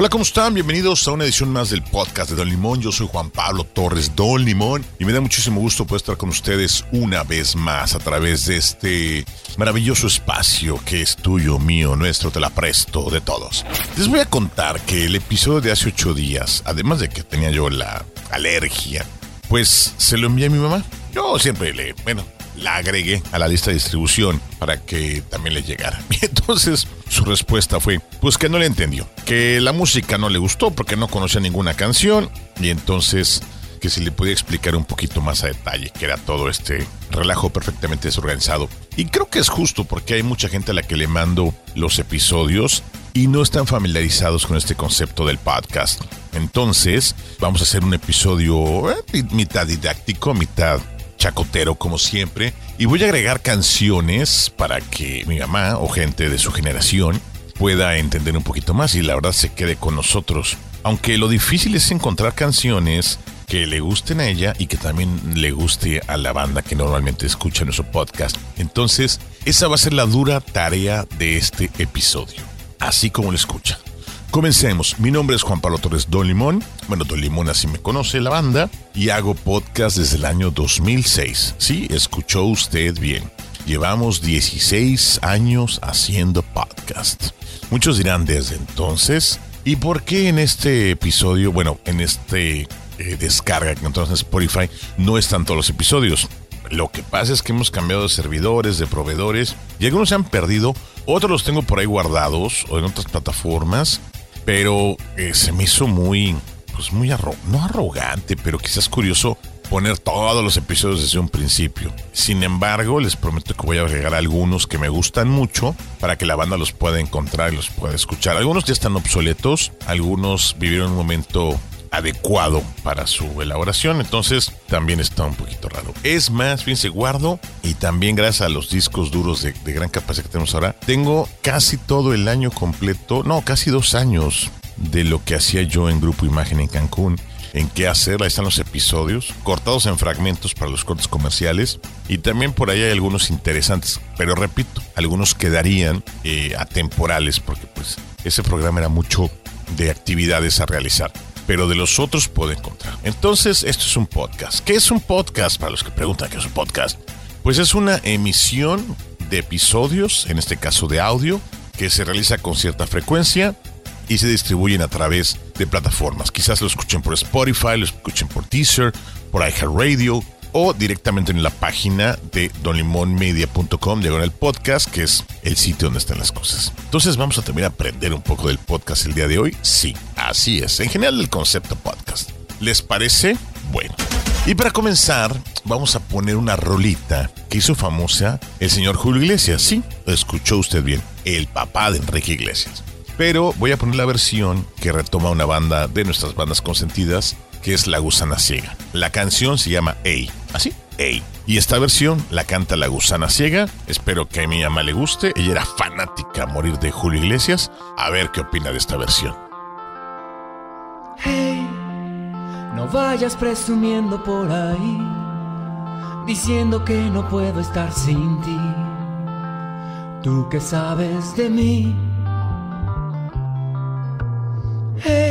Hola, ¿cómo están? Bienvenidos a una edición más del podcast de Don Limón. Yo soy Juan Pablo Torres Don Limón y me da muchísimo gusto poder estar con ustedes una vez más a través de este maravilloso espacio que es tuyo, mío, nuestro, te la presto, de todos. Les voy a contar que el episodio de hace ocho días, además de que tenía yo la alergia, pues se lo envié a mi mamá. Yo siempre le, bueno, la agregué a la lista de distribución para que también le llegara. Y entonces su respuesta fue, pues que no le entendió, que la música no le gustó porque no conocía ninguna canción y entonces que si le podía explicar un poquito más a detalle que era todo este relajo perfectamente desorganizado. Y creo que es justo porque hay mucha gente a la que le mando los episodios y no están familiarizados con este concepto del podcast. Entonces, vamos a hacer un episodio eh, mitad didáctico, mitad chacotero como siempre y voy a agregar canciones para que mi mamá o gente de su generación pueda entender un poquito más y la verdad se quede con nosotros. Aunque lo difícil es encontrar canciones que le gusten a ella y que también le guste a la banda que normalmente escucha nuestro podcast. Entonces, esa va a ser la dura tarea de este episodio, así como lo escucha. Comencemos. Mi nombre es Juan Pablo Torres Don Limón. Bueno, Don Limón así me conoce la banda. Y hago podcast desde el año 2006. Sí, escuchó usted bien. Llevamos 16 años haciendo podcast. Muchos dirán desde entonces. ¿Y por qué en este episodio, bueno, en este eh, descarga que entonces en Spotify, no están todos los episodios? Lo que pasa es que hemos cambiado de servidores, de proveedores, y algunos se han perdido, otros los tengo por ahí guardados o en otras plataformas, pero eh, se me hizo muy, pues muy arro no arrogante, pero quizás curioso poner todos los episodios desde un principio. Sin embargo, les prometo que voy a agregar algunos que me gustan mucho para que la banda los pueda encontrar y los pueda escuchar. Algunos ya están obsoletos, algunos vivieron un momento adecuado para su elaboración, entonces también está un poquito raro. Es más, fíjense, guardo y también gracias a los discos duros de, gran capacidad que tenemos ahora, tengo casi todo el año completo, no, casi dos años de lo que hacía yo en Grupo Imagen en Cancún en qué hacer. Ahí están los episodios, cortados en fragmentos para los cortes comerciales. Y también por ahí hay algunos interesantes. Pero repito, algunos quedarían eh, atemporales porque pues ese programa era mucho de actividades a realizar. Pero de los otros puedo encontrar. Entonces, esto es un podcast. ¿Qué es un podcast? Para los que preguntan qué es un podcast. Pues es una emisión de episodios, en este caso de audio, que se realiza con cierta frecuencia y se distribuyen a través de plataformas. Quizás lo escuchen por Spotify, lo escuchen por Deezer, por iHeartRadio o directamente en la página de donlimonmedia.com, diagonal podcast, que es el sitio donde están las cosas. Entonces vamos a a aprender un poco del podcast el día de hoy. Sí, así es. En general el concepto podcast. ¿Les parece? Bueno. Y para comenzar, vamos a poner una rolita que hizo famosa el señor Julio Iglesias. Sí, escuchó usted bien. El papá de Enrique Iglesias pero voy a poner la versión que retoma una banda de nuestras bandas consentidas, que es La Gusana Ciega. La canción se llama Ey, así, Ey. Y esta versión la canta La Gusana Ciega. Espero que a mi mamá le guste. Ella era fanática a morir de Julio Iglesias. A ver qué opina de esta versión. Hey, no vayas presumiendo por ahí, diciendo que no puedo estar sin ti. Tú que sabes de mí. Hey,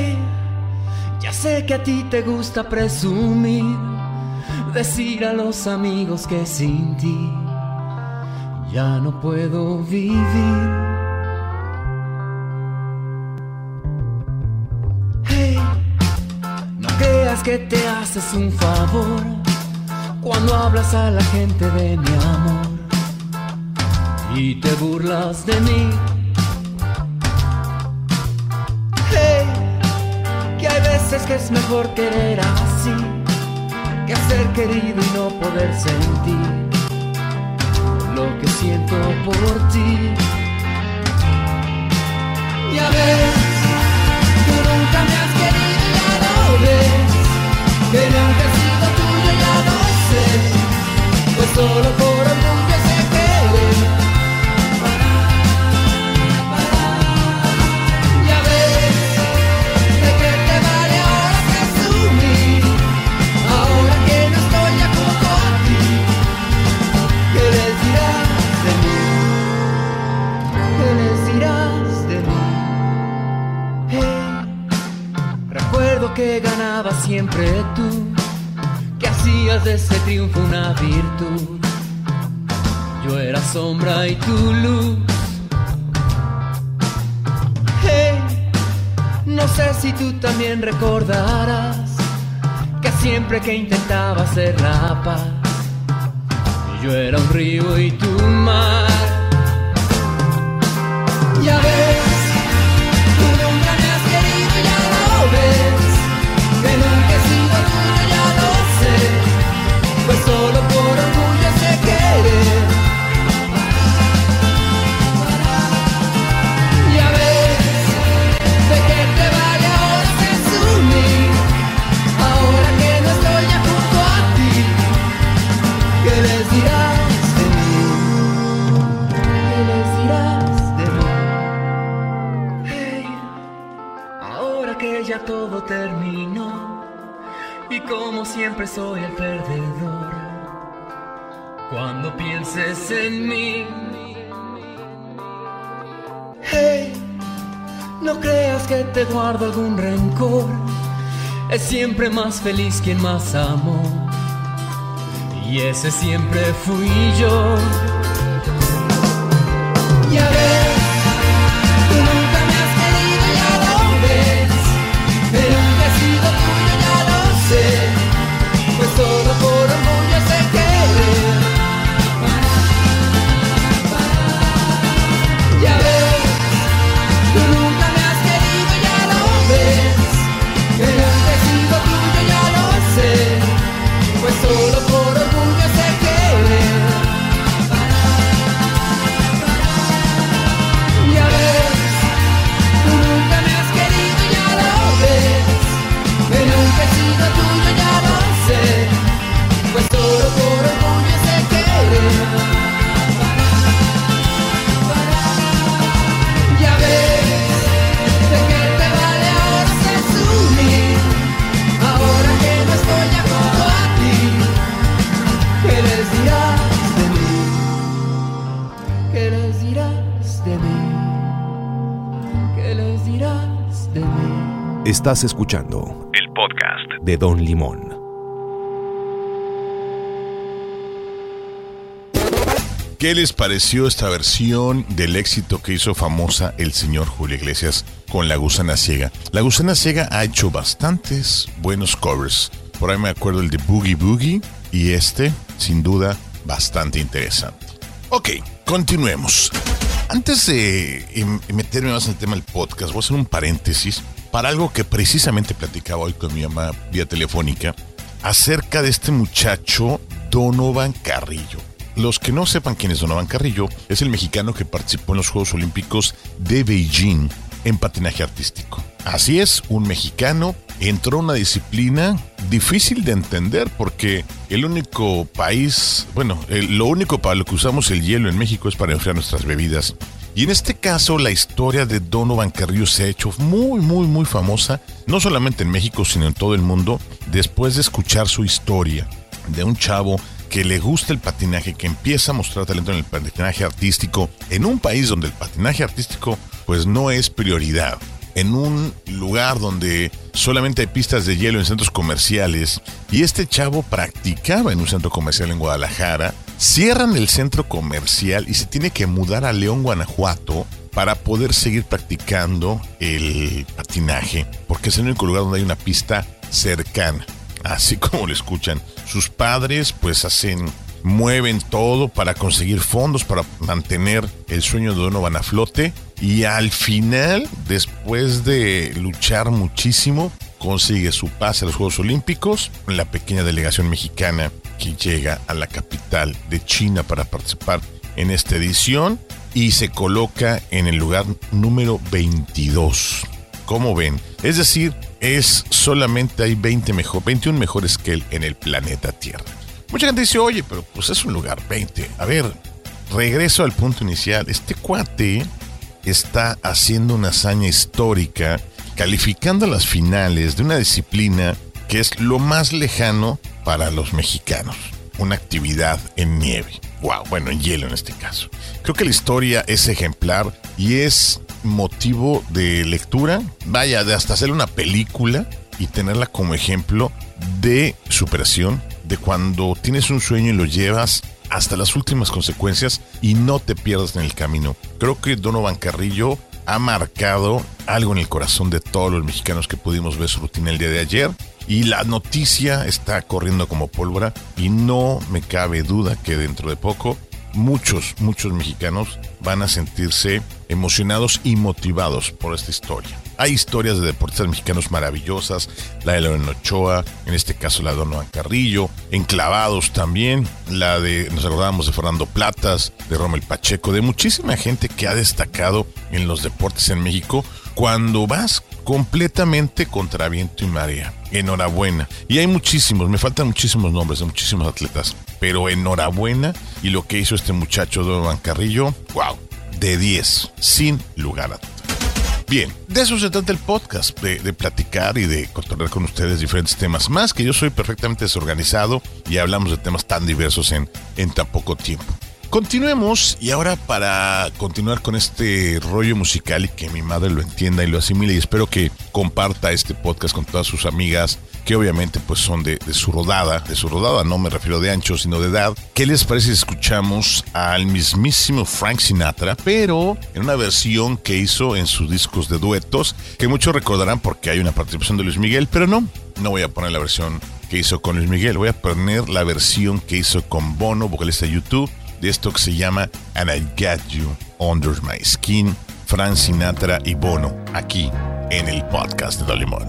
sé que a ti te gusta presumir, decir a los amigos que sin ti ya no puedo vivir. Hey, no creas que te haces un favor cuando hablas a la gente de mi amor y te burlas de mí. veces que es mejor querer así que ser querido y no poder sentir lo que siento por ti. Ya ves, tú nunca me has querido, ya lo ves, que nunca recordarás que siempre que intentaba hacer la paz, yo era un río y tu mar. Les dirás de mí? ¿Qué les dirás de mí? Hey, ahora que ya todo terminó y como siempre soy el perdedor, cuando pienses en mí, hey, no creas que te guardo algún rencor, es siempre más feliz quien más amó, y ese siempre fui yo. Estás escuchando El podcast. de Don Limón. ¿Qué les pareció esta versión del éxito que hizo famosa el señor Julio Iglesias con La Gusana Ciega? La Gusana Ciega ha hecho bastantes buenos covers. Por ahí me acuerdo el de Boogie Boogie y este, sin duda, bastante interesante. Ok, continuemos. Antes de em- meterme más en el tema del podcast, voy a hacer un paréntesis para algo que precisamente platicaba hoy con mi mamá vía telefónica acerca de este muchacho Donovan Carrillo. Los que no sepan quién es Donovan Carrillo, es el mexicano que participó en los Juegos Olímpicos de Beijing en patinaje artístico. Así es, un mexicano entró a una disciplina difícil de entender porque el único país, bueno, lo único para lo que usamos el hielo en México es para enfriar nuestras bebidas. Y en este caso la historia de Donovan Carrillo se ha hecho muy, muy, muy famosa, no solamente en México, sino en todo el mundo, después de escuchar su historia de un chavo que le gusta el patinaje, que empieza a mostrar talento en el patinaje artístico, en un país donde el patinaje artístico pues no es prioridad, en un lugar donde solamente hay pistas de hielo en centros comerciales, y este chavo practicaba en un centro comercial en Guadalajara, cierran el centro comercial y se tiene que mudar a León, Guanajuato, para poder seguir practicando el patinaje, porque es el único lugar donde hay una pista cercana así como lo escuchan. Sus padres pues hacen, mueven todo para conseguir fondos, para mantener el sueño de Donovan a flote. Y al final, después de luchar muchísimo, consigue su pase a los Juegos Olímpicos. La pequeña delegación mexicana que llega a la capital de China para participar en esta edición y se coloca en el lugar número 22. ¿Cómo ven? Es decir, es solamente hay 20 mejor, 21 mejores que él en el planeta Tierra. Mucha gente dice, oye, pero pues es un lugar 20. A ver, regreso al punto inicial. Este cuate está haciendo una hazaña histórica, calificando las finales de una disciplina que es lo más lejano para los mexicanos. Una actividad en nieve. Wow, bueno, en hielo en este caso. Creo que la historia es ejemplar y es motivo de lectura, vaya, de hasta hacer una película y tenerla como ejemplo de superación, de cuando tienes un sueño y lo llevas hasta las últimas consecuencias y no te pierdas en el camino. Creo que Donovan Carrillo ha marcado algo en el corazón de todos los mexicanos que pudimos ver su rutina el día de ayer. Y la noticia está corriendo como pólvora y no me cabe duda que dentro de poco muchos, muchos mexicanos van a sentirse emocionados y motivados por esta historia. Hay historias de deportistas mexicanos maravillosas, la de Lorena Ochoa, en este caso la de Donovan Carrillo, enclavados también, la de, nos acordábamos de Fernando Platas, de Romel Pacheco, de muchísima gente que ha destacado en los deportes en México cuando vas completamente contra viento y marea. Enhorabuena. Y hay muchísimos, me faltan muchísimos nombres de muchísimos atletas, pero enhorabuena y lo que hizo este muchacho Donovan Carrillo, wow, de 10, sin lugar a dudas. Bien, de eso se trata el podcast, de, platicar y de controlar con ustedes diferentes temas. Más que yo soy perfectamente desorganizado y hablamos de temas tan diversos en, en tan poco tiempo. Continuemos y ahora para continuar con este rollo musical y que mi madre lo entienda y lo asimile y espero que comparta este podcast con todas sus amigas que obviamente pues son de, su rodada, de su rodada, no me refiero de ancho sino de edad. ¿Qué les parece si escuchamos al mismísimo Frank Sinatra, pero en una versión que hizo en sus discos de duetos, que muchos recordarán porque hay una participación de Luis Miguel, pero no, no voy a poner la versión que hizo con Luis Miguel, voy a poner la versión que hizo con Bono, vocalista de YouTube de esto que se llama And I Got You Under My Skin, Frank Sinatra y Bono, aquí en el podcast de Dolimón.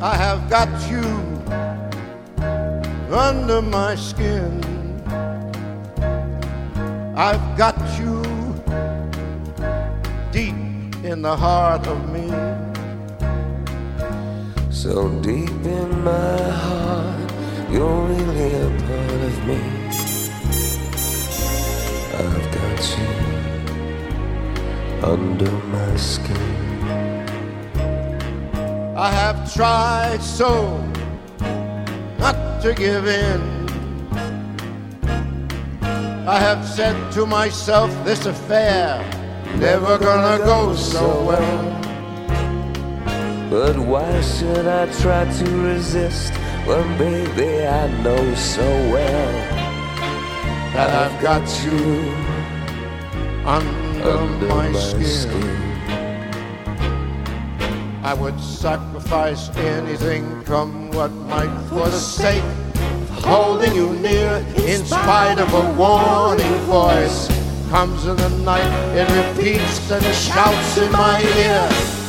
I have got you under my skin. I've got you deep in the heart of me. So deep in my heart, you're really a part of me. I've got you under my skin. I have tried so not to give in. I have said to myself, this affair never gonna go so well. But why should I try to resist when, baby, I know so well that I've got you under, under my, my skin. skin. I would sacrifice anything, come what might, for the sake of holding you near, in spite of a warning voice. Comes in the night, it repeats and shouts in my ear.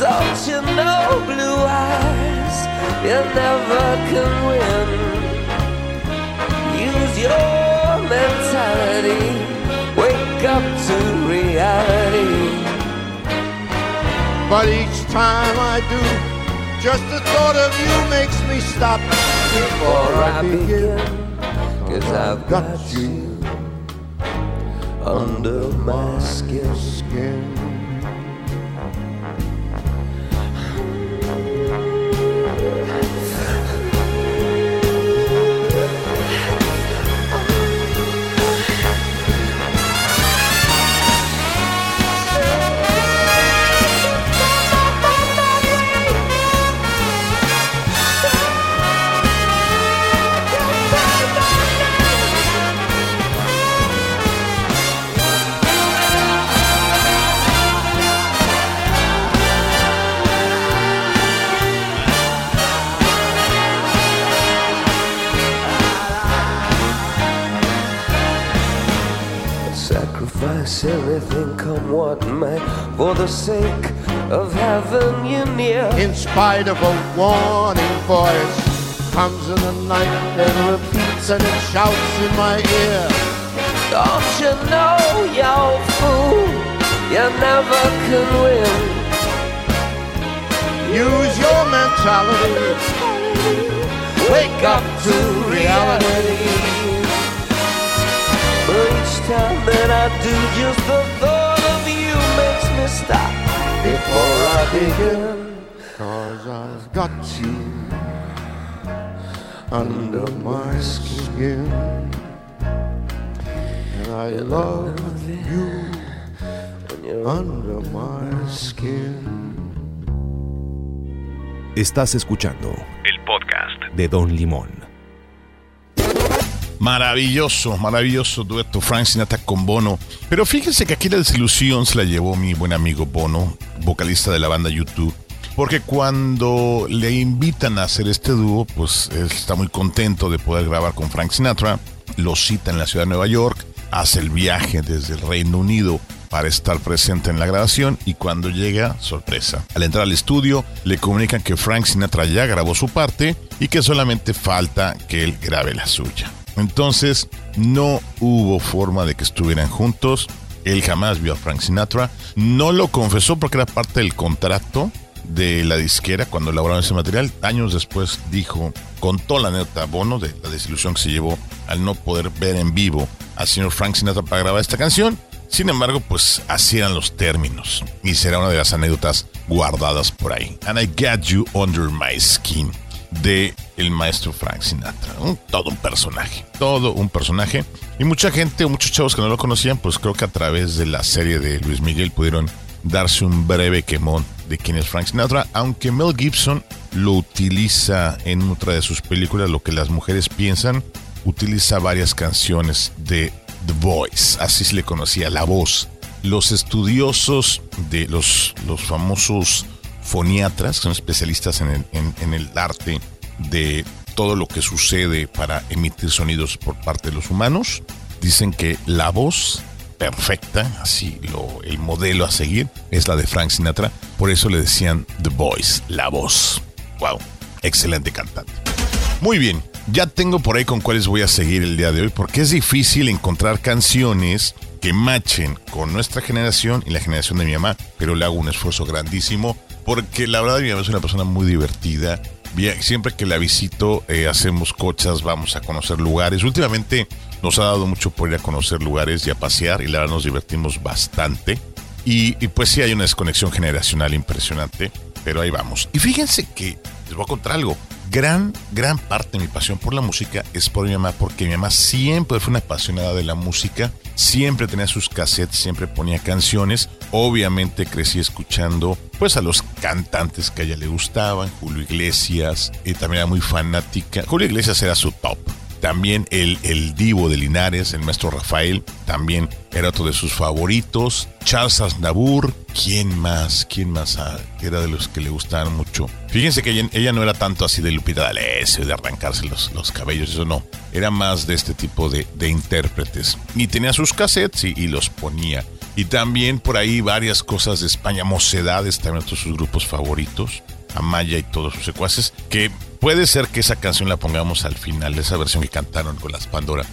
Don't you know, blue eyes, you never can win. Use your mentality, wake up to reality. But each time I do, just the thought of you makes me stop before I begin. Cause I've got you under my skin. skin. For the sake of having you near. In spite of a warning voice, comes in the night and repeats and it shouts in my ear. Don't you know, you fool, you never can win. Use your mentality. Wake up to reality But each time that I do, just the Cause I've got you under my skin. And I love you You're under my skin. Estás escuchando el podcast de Don Limón. Maravilloso, maravilloso dueto Frank Sinatra con Bono. Pero fíjense que aquí la desilusión se la llevó mi buen amigo Bono, vocalista de la banda YouTube. Porque cuando le invitan a hacer este dúo, pues él está muy contento de poder grabar con Frank Sinatra. Lo cita en la ciudad de Nueva York, hace el viaje desde el Reino Unido para estar presente en la grabación y cuando llega, sorpresa. Al entrar al estudio, le comunican que Frank Sinatra ya grabó su parte y que solamente falta que él grabe la suya. Entonces, no hubo forma de que estuvieran juntos. Él jamás vio a Frank Sinatra. No lo confesó porque era parte del contrato de la disquera cuando elaboraron ese material. Años después dijo, contó la anécdota Bono de la desilusión que se llevó al no poder ver en vivo al señor Frank Sinatra para grabar esta canción. Sin embargo, pues así eran los términos y será una de las anécdotas guardadas por ahí. And I Got You Under My Skin de el maestro Frank Sinatra. Todo un personaje, todo un personaje. Y mucha gente, muchos chavos que no lo conocían, pues creo que a través de la serie de Luis Miguel pudieron darse un breve quemón de quién es Frank Sinatra, aunque Mel Gibson lo utiliza en otra de sus películas, lo que las mujeres piensan, utiliza varias canciones de The Voice, así se le conocía, la voz. Los estudiosos de los, los famosos foniatras, que son especialistas en el, arte de todo lo que sucede para emitir sonidos por parte de los humanos, dicen que la voz perfecta, así lo, el modelo a seguir, es la de Frank Sinatra. Por eso le decían The Voice, la voz. Wow, excelente cantante. Muy bien, ya tengo por ahí con cuáles voy a seguir el día de hoy, porque es difícil encontrar canciones que machen con nuestra generación y la generación de mi mamá, pero le hago un esfuerzo grandísimo, porque la verdad mi mamá es una persona muy divertida. Siempre que la visito eh, hacemos cochas, vamos a conocer lugares. Últimamente nos ha dado mucho por ir a conocer lugares y a pasear y la verdad nos divertimos bastante. Y, y pues sí hay una desconexión generacional impresionante, pero ahí vamos. Y fíjense que les voy a contar algo. Gran, gran parte de mi pasión por la música es por mi mamá, porque mi mamá siempre fue una apasionada de la música, siempre tenía sus cassettes, siempre ponía canciones. Obviamente crecí escuchando pues a los cantantes que a ella le gustaban, Julio Iglesias, y también era muy fanática. Julio Iglesias era su top. También el, el divo de Linares, el maestro Rafael, también era otro de sus favoritos. Charles Aznavour, ¿quién más? ¿Quién más ah, era de los que le gustaban mucho? Fíjense que ella, no era tanto así de Lupita D'Alessio, de arrancarse los, los cabellos, eso no. Era más de este tipo de, de intérpretes. Y tenía sus cassettes y, y los ponía. Y también por ahí varias cosas de España, Mocedades, también otros sus grupos favoritos. Amaya y todos sus secuaces, que puede ser que esa canción la pongamos al final esa versión que cantaron con las Pandora.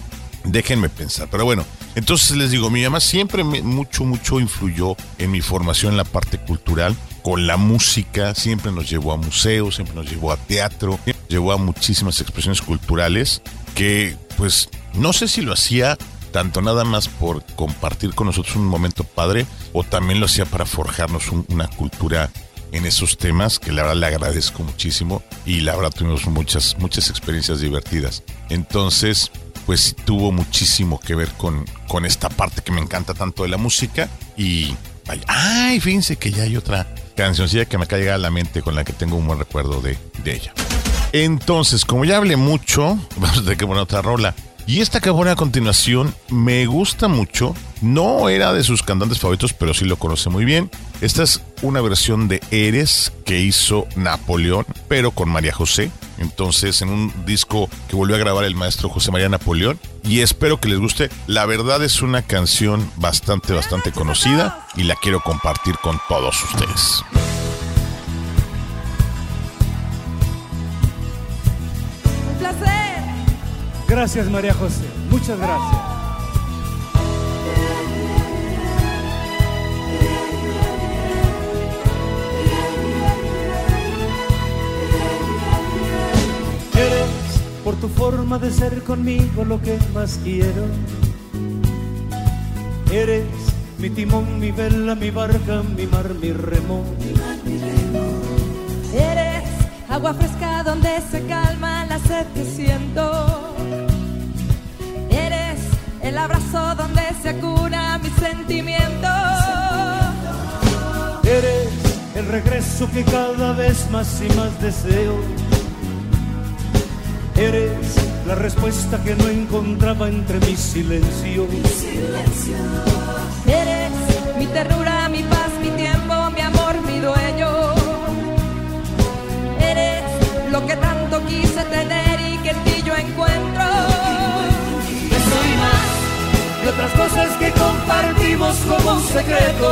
Déjenme pensar, pero bueno, entonces les digo, mi mamá siempre me- mucho, mucho influyó en mi formación en la parte cultural, con la música, siempre nos llevó a museos, siempre nos llevó a teatro, llevó a muchísimas expresiones culturales que pues no sé si lo hacía tanto nada más por compartir con nosotros un momento padre o también lo hacía para forjarnos un- una cultura en esos temas que la verdad le agradezco muchísimo y la verdad tuvimos muchas, muchas experiencias divertidas. Entonces, pues tuvo muchísimo que ver con, con esta parte que me encanta tanto de la música y ay, fíjense que ya hay otra cancioncilla que me acaba de a la mente con la que tengo un buen recuerdo de, de ella. Entonces, como ya hablé mucho, vamos a tener que poner otra rola. Y esta que a continuación me gusta mucho. No era de sus cantantes favoritos, pero sí lo conoce muy bien. Esta es una versión de Eres que hizo Napoleón, pero con María José. Entonces, en un disco que volvió a grabar el maestro José María Napoleón. Y espero que les guste. La verdad es una canción bastante, bastante conocida y la quiero compartir con todos ustedes. Gracias María José, muchas gracias. Eres por tu forma de ser conmigo lo que más quiero. Eres mi timón, mi vela, mi barca, mi mar, mi remo. Eres agua fresca donde se calma la sed que siento. Eres el abrazo donde se cura mis sentimientos. regreso que cada vez más y más deseo. Eres la respuesta que no encontraba entre mi silencio. Eres mi ternura, lo que tanto quise tener y que en ti yo encuentro. Eso y más, y otras cosas que compartimos como un secreto.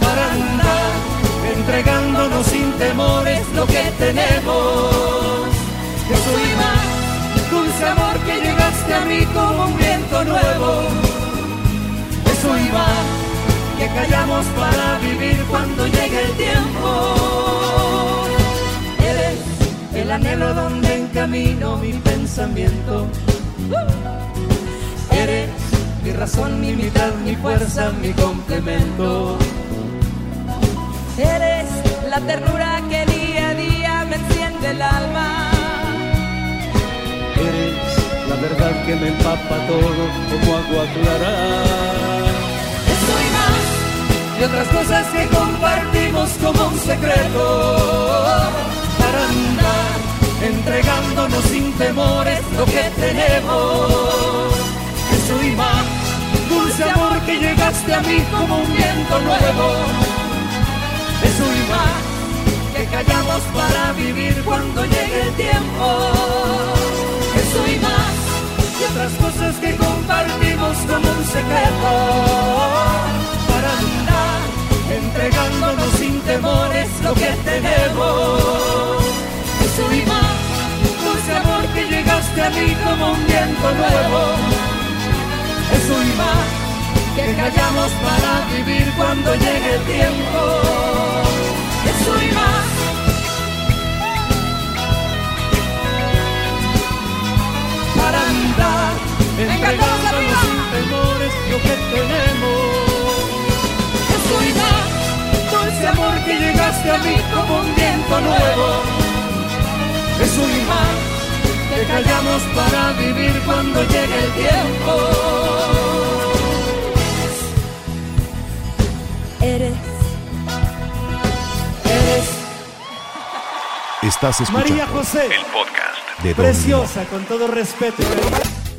Para andar entregándonos sin temores lo que tenemos. Eso y más, dulce amor que llegaste a mí como un viento nuevo. Eso y más, que callamos para vivir cuando llegue el tiempo. El anhelo donde encamino mi pensamiento. Eres mi razón, mi mitad, mi fuerza, mi complemento. Eres la ternura que día a día me enciende el alma. Eres la verdad que me empapa todo como agua clara. Más, Y otras cosas que compartimos como un secreto. Para entregándonos sin temores lo que tenemos. Eso y más, dulce amor que llegaste a mí como un viento nuevo. Eso y más, que callamos para vivir cuando llegue el tiempo. Eso y más, y otras cosas que compartimos como un secreto. Para andar entregándonos sin temores lo que tenemos. Eso y más, dulce amor que llegaste a mí como un viento nuevo. Eso y más, que callamos para vivir cuando llegue el tiempo. Eso y más. Para andar entregándonos sin temores lo que tenemos. Eso y más, dulce amor que llegaste a mí como un viento nuevo. Eso y más, cuando llegue el tiempo. eres. Eres Estás escuchando María José, el podcast de Don preciosa, con todo respeto.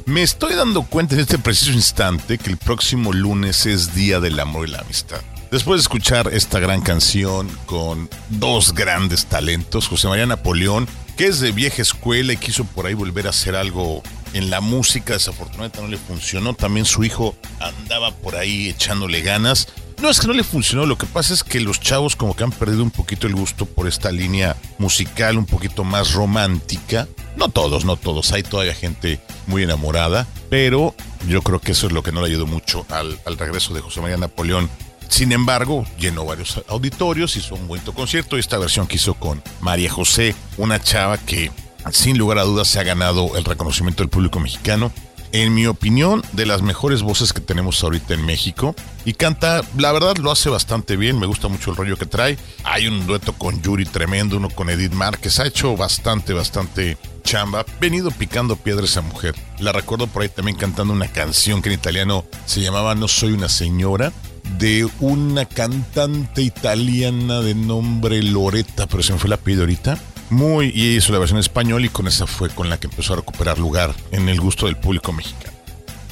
Me estoy dando cuenta en este preciso instante que el próximo lunes es Día del Amor y la Amistad. Después de escuchar esta gran canción con dos grandes talentos, José María Napoleón, que es de vieja escuela y quiso por ahí volver a hacer algo en la música, desafortunadamente no le funcionó, también su hijo andaba por ahí echándole ganas. No es que no le funcionó, lo que pasa es que los chavos como que han perdido un poquito el gusto por esta línea musical un poquito más romántica. No todos, no todos, hay todavía gente muy enamorada, pero yo creo que eso es lo que no le ayudó mucho al, regreso de José María Napoleón. Sin embargo, llenó varios auditorios, hizo un bonito concierto y esta versión que hizo con María José, una chava que sin lugar a dudas se ha ganado el reconocimiento del público mexicano en mi opinión, de las mejores voces que tenemos ahorita en México. Y canta, la verdad lo hace bastante bien, me gusta mucho el rollo que trae. Hay un dueto con Yuri tremendo, uno con Edith Márquez, ha hecho bastante, bastante chamba. Venido picando piedra esa mujer. La recuerdo por ahí también cantando una canción que en italiano se llamaba No soy una señora de una cantante italiana de nombre Loretta, pero se me fue la apellido ahorita. Muy, y hizo la versión español y con esa fue con la que empezó a recuperar lugar en el gusto del público mexicano.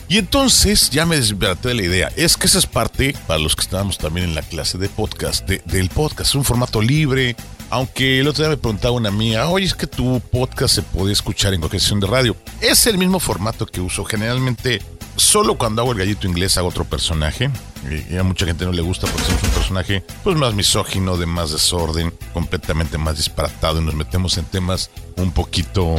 Y entonces ya me desbaraté de la idea. Es que esa es parte, para los que estábamos también en la clase de podcast, de- del podcast. Es un formato libre. Aunque el otro día me preguntaba una mía, oye, es que tu podcast se puede escuchar en cualquier sesión de radio. Es el mismo formato que uso. Generalmente, solo cuando hago el gallito inglés hago otro personaje. Y a mucha gente no le gusta porque somos un personaje pues más misógino, de más desorden, completamente más disparatado y nos metemos en temas un poquito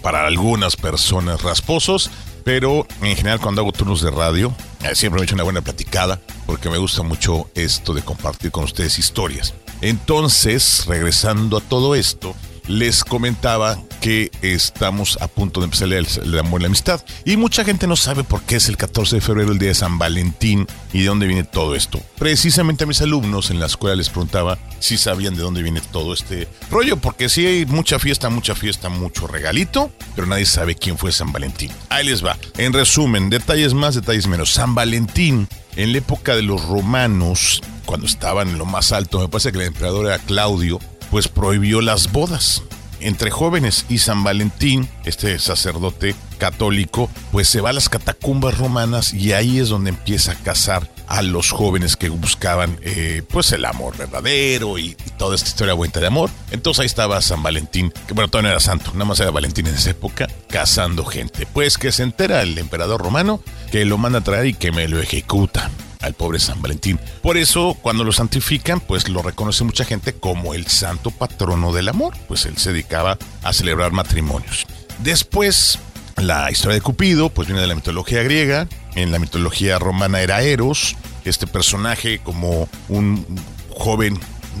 para algunas personas rasposos, pero en general cuando hago turnos de radio eh, siempre me echo una buena platicada porque me gusta mucho esto de compartir con ustedes historias. Entonces, regresando a todo esto, les comentaba que estamos a punto de empezar el, el amor y la amistad. Y mucha gente no sabe por qué es el 14 de febrero el día de San Valentín y de dónde viene todo esto. Precisamente a mis alumnos en la escuela les preguntaba si sabían de dónde viene todo este rollo, porque sí hay mucha fiesta, mucha fiesta, mucho regalito, pero nadie sabe quién fue San Valentín. Ahí les va. En resumen, detalles más, detalles menos. San Valentín, en la época de los romanos, cuando estaban en lo más alto, me parece que el emperador era Claudio, pues prohibió las bodas entre jóvenes y San Valentín, este sacerdote católico, pues se va a las catacumbas romanas y ahí es donde empieza a casar a los jóvenes que buscaban eh, pues el amor verdadero y, toda esta historia buena de amor. Entonces ahí estaba San Valentín, que bueno, todavía no era santo, nada más era Valentín en esa época, casando gente. Pues que se entera el emperador romano que lo manda a traer y que me lo ejecuta al pobre San Valentín. Por eso, cuando lo santifican, pues lo reconoce mucha gente como el santo patrono del amor, pues él se dedicaba a celebrar matrimonios. Después, la historia de Cupido, pues viene de la mitología griega, en la mitología romana era Eros, este personaje como un joven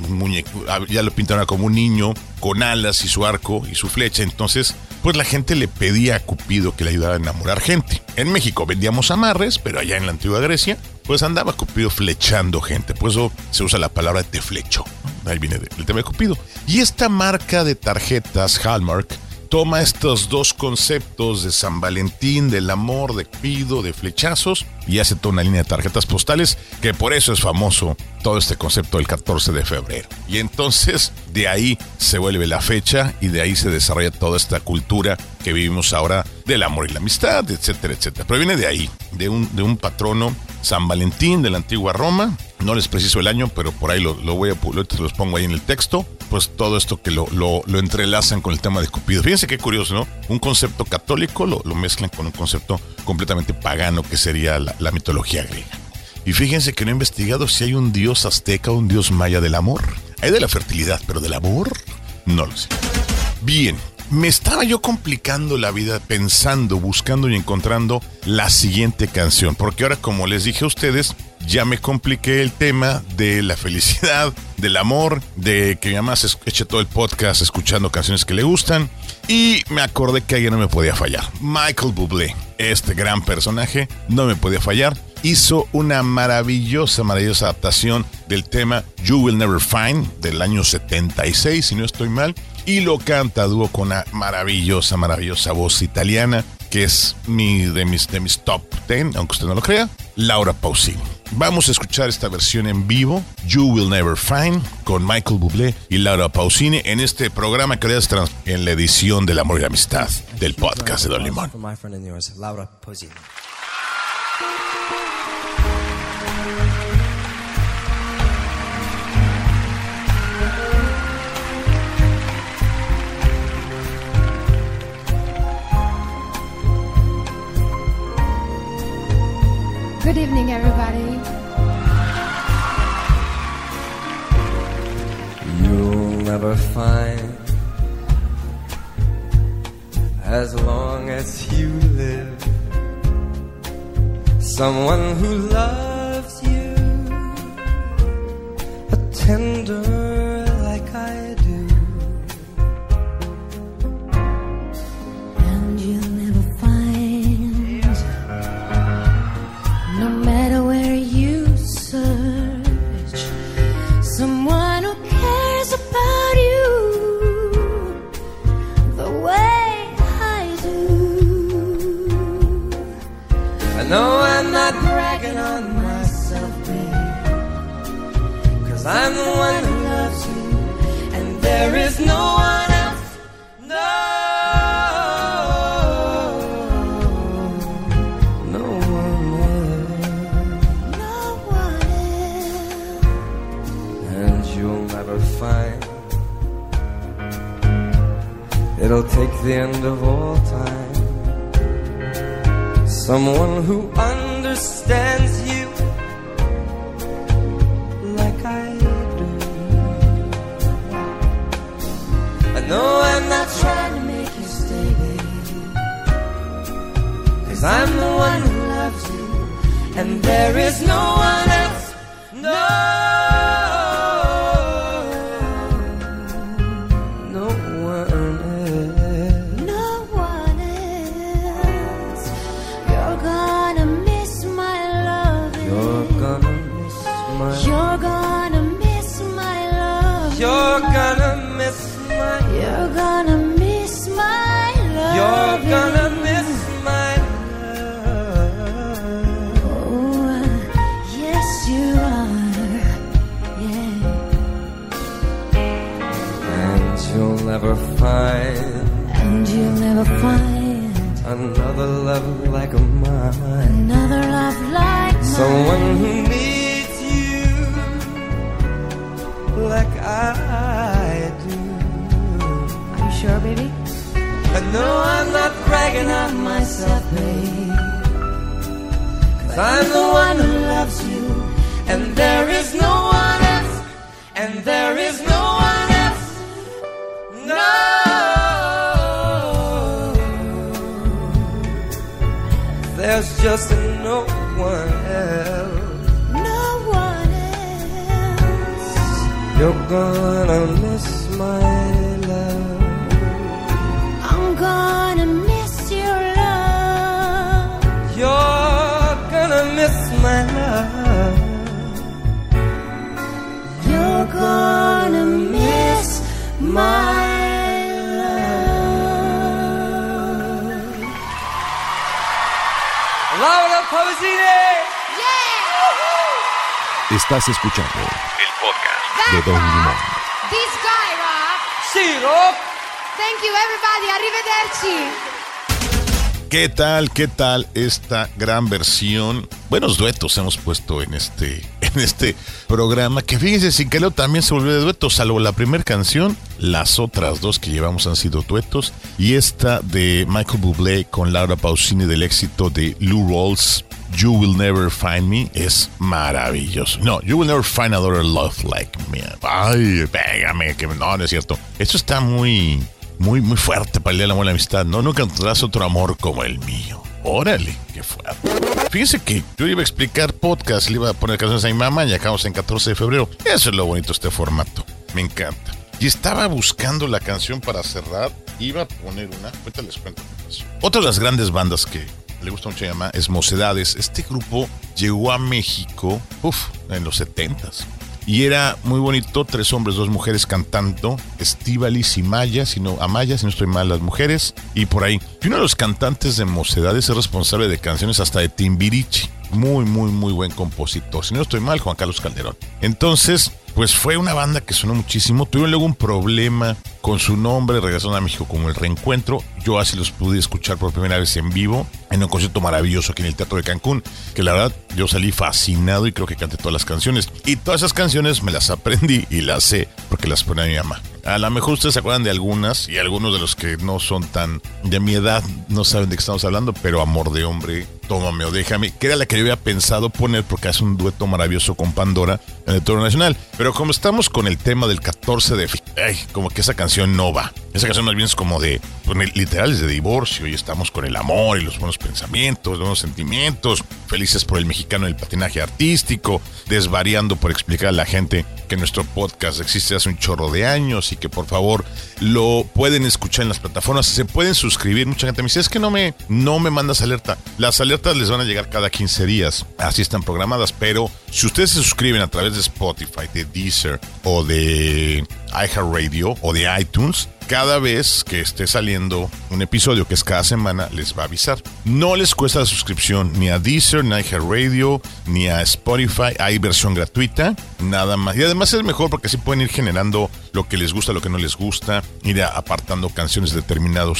muñeco, ya lo pintaron como un niño con alas y su arco y su flecha, entonces pues la gente le pedía a Cupido que le ayudara a enamorar gente. En México vendíamos amarres, pero allá en la antigua Grecia pues andaba Cupido flechando gente. Por eso se usa la palabra te flecho. Ahí viene el tema de Cupido. Y esta marca de tarjetas Hallmark toma estos dos conceptos de San Valentín, del amor, de Cupido, de flechazos y hace toda una línea de tarjetas postales que por eso es famoso todo este concepto del 14 de febrero. Y entonces de ahí se vuelve la fecha y de ahí se desarrolla toda esta cultura que vivimos ahora del amor y la amistad, etcétera, etcétera. Pero viene de ahí, de un, de un patrono San Valentín de la antigua Roma. No les preciso el año, pero por ahí lo, voy a los pongo ahí en el texto. Pues todo esto que lo, lo, entrelazan con el tema de Cupido. Fíjense qué curioso, ¿no? Un concepto católico lo, mezclan con un concepto completamente pagano que sería la, la mitología griega. Y fíjense que no he investigado si hay un dios azteca o un dios maya del amor. Hay de la fertilidad, pero del amor no lo sé. Bien, me estaba yo complicando la vida pensando, buscando y encontrando la siguiente canción, porque ahora como les dije a ustedes, ya me compliqué el tema de la felicidad, del amor, de que mi mamá se todo el podcast escuchando canciones que le gustan y me acordé que alguien no me podía fallar. Michael Bublé, este gran personaje, no me podía fallar. Hizo una maravillosa, maravillosa adaptación del tema You Will Never Find del año 76, si no estoy mal y lo canta dúo con una maravillosa, maravillosa voz italiana que es mi, de, mis, de mis top 10, aunque usted no lo crea, Laura Pausini. Vamos a escuchar esta versión en vivo, You Will Never Find, con Michael Bublé y Laura Pausini en este programa que trans en la edición del Amor y la Amistad del podcast de Don Limón. Good evening, everybody. You'll never find, as long as you live, someone who loves you, a tender I'm the one who loves you, and there is no one else. No, no one else. No one else. And you'll never find. It'll take the end of all time. Someone who understands No, I'm not trying to make you stay, baby. Cause I'm the one who loves you, and there is no one else. Mine. And you'll never find another love like mine. Another love like mine. Someone who needs you like I do. Are you sure, baby? And no, I'm not bragging on myself, babe. Cause I'm the one who loves you. And there is no one else. And there is no just no one else. No one else. You're gonna miss my Laura Pausini! Estás escuchando El podcast. de Don Limón. This guy rock. Sì, Rock! Thank you everybody. Arrivederci. ¿Qué tal? ¿Qué tal esta gran versión? Buenos duetos hemos puesto en este, en este programa. Que fíjense, sin que también se volvió de dueto, salvo la primera canción. Las otras dos que llevamos han sido duetos. Y esta de Michael Bublé con Laura Pausini del éxito de Lou Rawls. You Will Never Find Me es maravilloso. No, You Will Never Find Another Love Like Me. Ay, pégame, que no, no es cierto. Esto está muy, muy, muy fuerte para el Día de la Buena Amistad. No, nunca encontrarás otro amor como el mío. Órale, qué fuerte. Fíjense que yo iba a explicar podcast, le iba a poner canciones a mi mamá y acabamos en 14 de febrero. Eso es lo bonito de este formato. Me encanta. Y estaba buscando la canción para cerrar. Iba a poner una. Ahorita les cuento. Otra de las grandes bandas que le gusta mucho llamar es Mocedades. Este grupo llegó a México uf, en los 70s. Y era muy bonito, tres hombres, dos mujeres cantando, Estivalis y Maya, si no, Amaya, si no estoy mal, las mujeres, y por ahí. Y uno de los cantantes de Mocedades es responsable de canciones hasta de Timbirichi. Muy, muy, muy buen compositor. Si no estoy mal, Juan Carlos Calderón. Entonces, pues fue una banda que sonó muchísimo. Tuvieron luego un problema con su nombre, regresaron a México como el reencuentro. Yo así los pude escuchar por primera vez en vivo en un concierto maravilloso aquí en el Teatro de Cancún, que la verdad yo salí fascinado y creo que canté todas las canciones. Y todas esas canciones me las aprendí y las sé porque las pone mi mamá. A lo mejor ustedes se acuerdan de algunas y algunos de los que no son tan de mi edad no saben de qué estamos hablando, pero Amor de Hombre, Tómame o Déjame, que era la que yo había pensado poner porque hace un dueto maravilloso con Pandora en el Toro Nacional. Pero como estamos con el tema del 14 de... Ay, como que esa canción no va. Esa canción más bien es como de... Pues, literal es de divorcio y estamos con el amor y los buenos pensamientos, los buenos sentimientos, felices por el mexicano del patinaje artístico, desvariando por explicar a la gente que nuestro podcast existe hace un chorro de años y que por favor lo pueden escuchar en las plataformas, se pueden suscribir. Mucha gente me dice, es que no me, no me mandas alerta. Las alertas les van a llegar cada 15 días, así están programadas, pero si ustedes se suscriben a través de Spotify, de Deezer o de iHeartRadio o de iTunes, cada vez que esté saliendo un episodio, que es cada semana, les va a avisar. No les cuesta la suscripción ni a Deezer, ni a iHeartRadio, ni a Spotify. Hay versión gratuita, nada más. Y además es mejor porque así pueden ir generando lo que les gusta, lo que no les gusta, ir apartando canciones de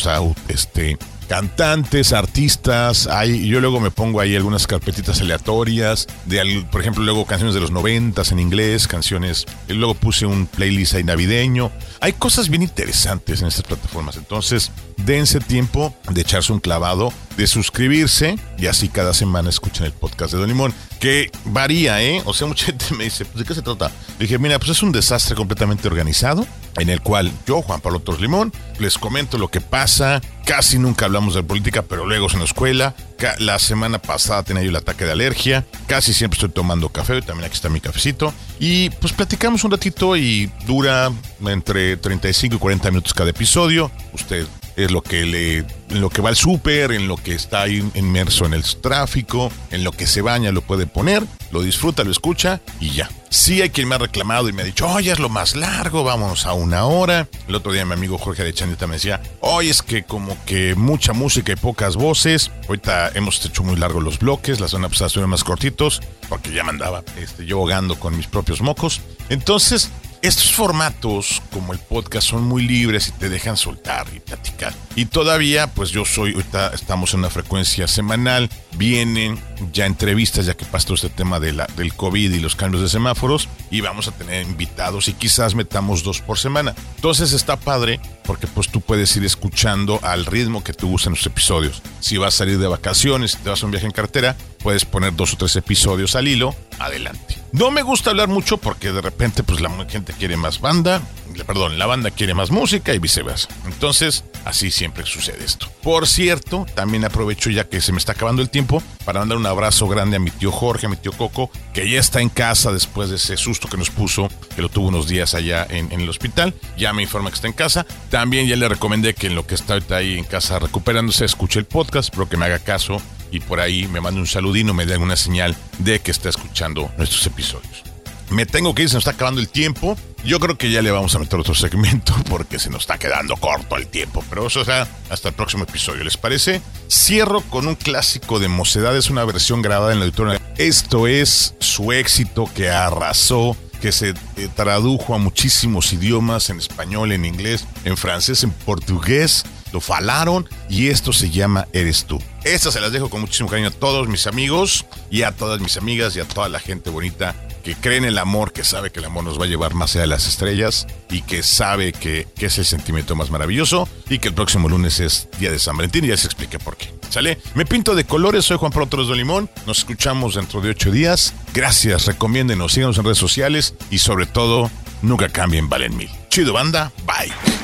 out, este, cantantes, artistas, hay, yo luego me pongo ahí algunas carpetitas aleatorias, de, por ejemplo, luego canciones de los noventas en inglés, canciones, y luego puse un playlist ahí navideño. Hay cosas bien interesantes en estas plataformas, entonces dense tiempo de echarse un clavado, de suscribirse y así cada semana escuchen el podcast de Don Limón, que varía, ¿eh? O sea, mucha gente me dice, pues, ¿de qué se trata? Dije, mira, pues es un desastre completamente organizado, en el cual yo, Juan Pablo Torres Limón, les comento lo que pasa, casi nunca hablamos de política, pero luego se nos escuela. La semana pasada tenía yo el ataque de alergia, casi siempre estoy tomando café, también aquí está mi cafecito, y pues platicamos un ratito y dura entre 35 y 40 minutos cada episodio. Usted es lo que le en lo que va al súper, en lo que está ahí inmerso en el tráfico, en lo que se baña, lo puede poner, lo disfruta, lo escucha y ya. Sí hay quien me ha reclamado y me ha dicho, oye, es lo más largo, vámonos a una hora. El otro día mi amigo Jorge de Chanita me decía, oye, es que como que mucha música y pocas voces. Ahorita hemos hecho muy largos los bloques, la zona pasada estuvieron más cortitos, porque ya me andaba este, yo ahogando con mis propios mocos. Entonces, Estos formatos, como el podcast, son muy libres y te dejan soltar y platicar. Y todavía, pues yo soy, ahorita estamos en una frecuencia semanal, vienen ya entrevistas, ya que pasó este tema del COVID y los cambios de semáforos, y vamos a tener invitados y quizás metamos dos por semana. Entonces está padre porque pues tú puedes ir escuchando al ritmo que te gustan los episodios. Si vas a salir de vacaciones, si te vas a un viaje en cartera, puedes poner dos o tres episodios al hilo, adelante. No me gusta hablar mucho porque de repente pues la gente quiere más banda, perdón, la banda quiere más música y viceversa. Entonces, así siempre sucede esto. Por cierto, también aprovecho ya que se me está acabando el tiempo para mandar un abrazo grande a mi tío Jorge, a mi tío Coco, que ya está en casa después de ese susto que nos puso, que lo tuvo unos días allá en, el hospital. Ya me informa que está en casa. También ya le recomendé que en lo que está ahí en casa recuperándose, escuche el podcast, espero que me haga caso y por ahí me mande un saludino, me dé alguna señal de que está escuchando nuestros episodios. Me tengo que ir, se nos está acabando el tiempo. Yo creo que ya le vamos a meter otro segmento porque se nos está quedando corto el tiempo. Pero eso sea hasta el próximo episodio, ¿les parece? Cierro con un clásico de Mocedades, una versión grabada en la auditorio. Esto es su éxito que arrasó que se eh, tradujo a muchísimos idiomas, en español, en inglés, en francés, en portugués, lo falaron y esto se llama Eres tú. Esta se las dejo con muchísimo cariño a todos mis amigos y a todas mis amigas y a toda la gente bonita que cree en el amor, que sabe que el amor nos va a llevar más allá de las estrellas y que sabe que, es el sentimiento más maravilloso y que el próximo lunes es día de San Valentín y ya se explique por qué. ¿Sale? Me pinto de colores, soy Juan Pablo Torres de Limón, nos escuchamos dentro de ocho días. Gracias, recomiéndenos, síganos en redes sociales y sobre todo, nunca cambien, valen mil. Chido banda, bye.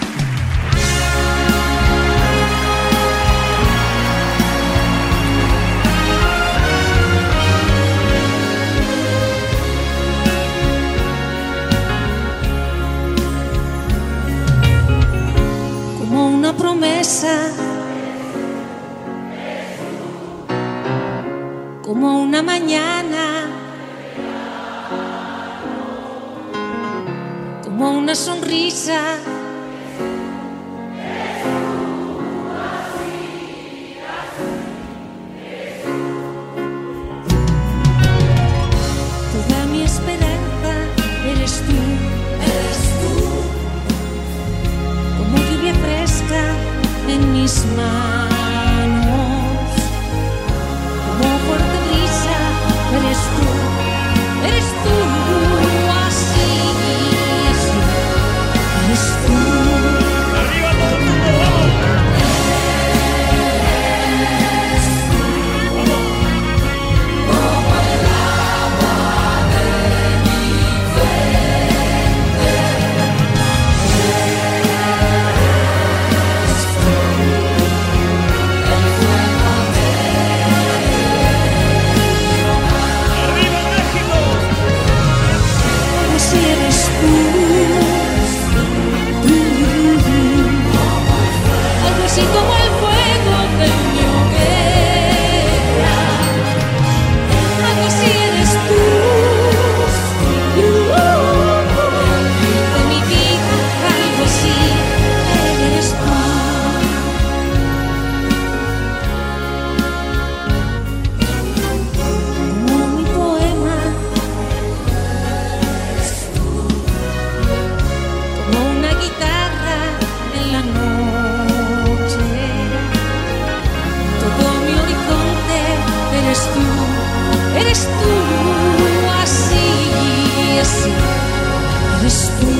Sonrisa. eres tú, eres tú, así assim, así, eres tú.